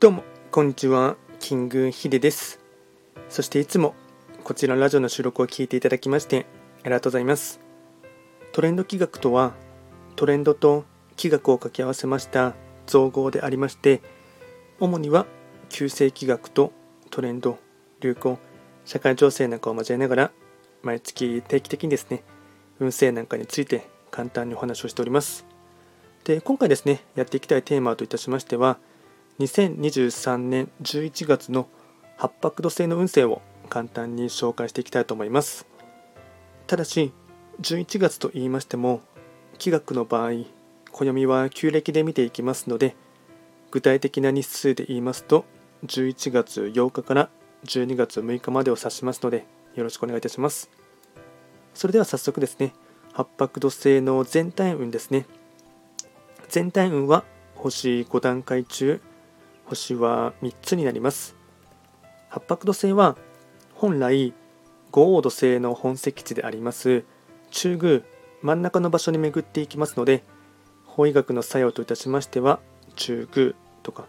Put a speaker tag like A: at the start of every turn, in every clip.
A: どうも、こんにちは。キングヒデです。そしていつもこちらのラジオの収録を聞いていただきましてありがとうございます。トレンド企画とは、トレンドと企画を掛け合わせました造語でありまして、主には旧世企画とトレンド、流行、社会情勢なんかを交えながら、毎月定期的にですね、運勢なんかについて簡単にお話をしております。で、今回ですね、やっていきたいテーマといたしましては、2023年11月の八白土星の運勢を簡単に紹介していきたいと思います。ただし、11月と言いましても、気学の場合、暦は旧暦で見ていきますので、具体的な日数で言いますと、11月8日から12月6日までを指しますので、よろしくお願いいたします。それでは早速ですね、八白土星の全体運ですね。全体運は星5段階中、星は3つになります。八白土星は本来五黄土星の本石地であります。中宮真ん中の場所に巡っていきますので法医学の作用といたしましては中宮とか。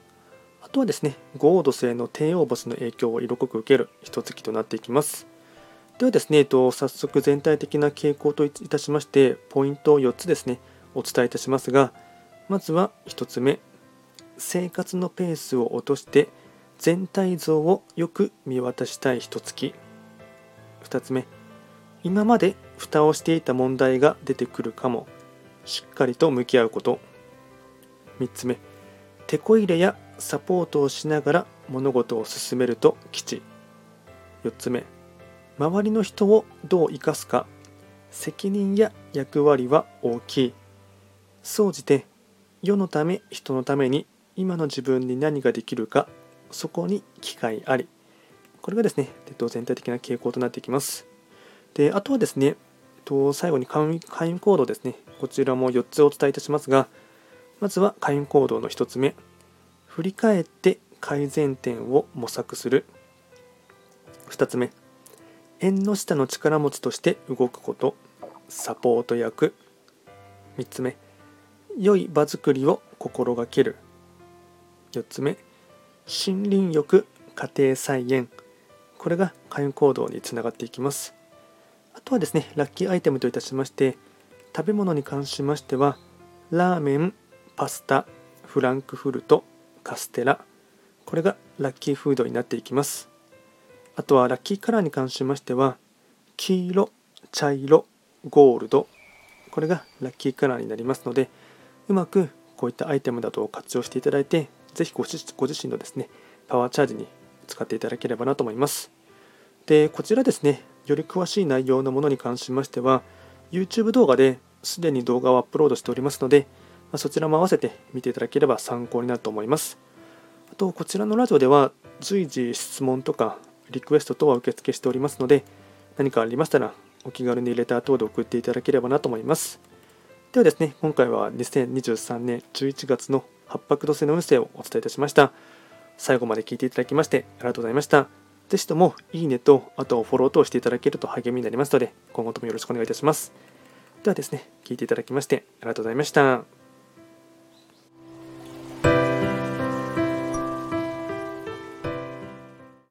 A: あとはですね五黄土星の帝王星の影響を色濃く受ける一月となっていきます。ではですね、えっと、早速全体的な傾向といたしましてポイントを4つですねお伝えいたしますがまずは1つ目生活のペースを落として全体像をよく見渡したい一月2つ目。今まで蓋をしていた問題が出てくるかも。しっかりと向き合うこと。3つ目。手こ入れやサポートをしながら物事を進めると吉。4つ目。周りの人をどう生かすか。責任や役割は大きい。総じて世のため人のために今の自分に何ができるかそこに機会あり。これがですね全体的な傾向となってきます。であとはですね最後に会員行動ですね。こちらも4つお伝えいたしますがまずは会員行動の1つ目。振り返って改善点を模索する。2つ目。縁の下の力持ちとして動くこと。サポート役。3つ目。良い場作りを心がける。4つ目森林浴家庭菜園。これが開運行動につながっていきます。あとはですねラッキーアイテムといたしまして食べ物に関しましてはラーメンパスタフランクフルトカステラ。これがラッキーフードになっていきます。あとはラッキーカラーに関しましては黄色茶色ゴールド。これがラッキーカラーになりますのでうまくこういったアイテムなどを活用していただいてぜひごご自身のですね、パワーチャージに使っていただければなと思います。で、こちらですね、より詳しい内容のものに関しましては、YouTube 動画ですでに動画をアップロードしておりますので、ま、そちらも合わせて見ていただければ参考になると思います。あと、こちらのラジオでは随時質問とかリクエスト等は受付しておりますので、何かありましたらお気軽にレター等で送っていただければなと思います。ではですね、今回は2023年11月の八白土星の運勢をお伝えいたしました。最後まで聞いていただきましてありがとうございました。ぜひともいいねと、あとフォローとしていただけると励みになりますので、今後ともよろしくお願いいたします。ではですね、聞いていただきましてありがとうございました。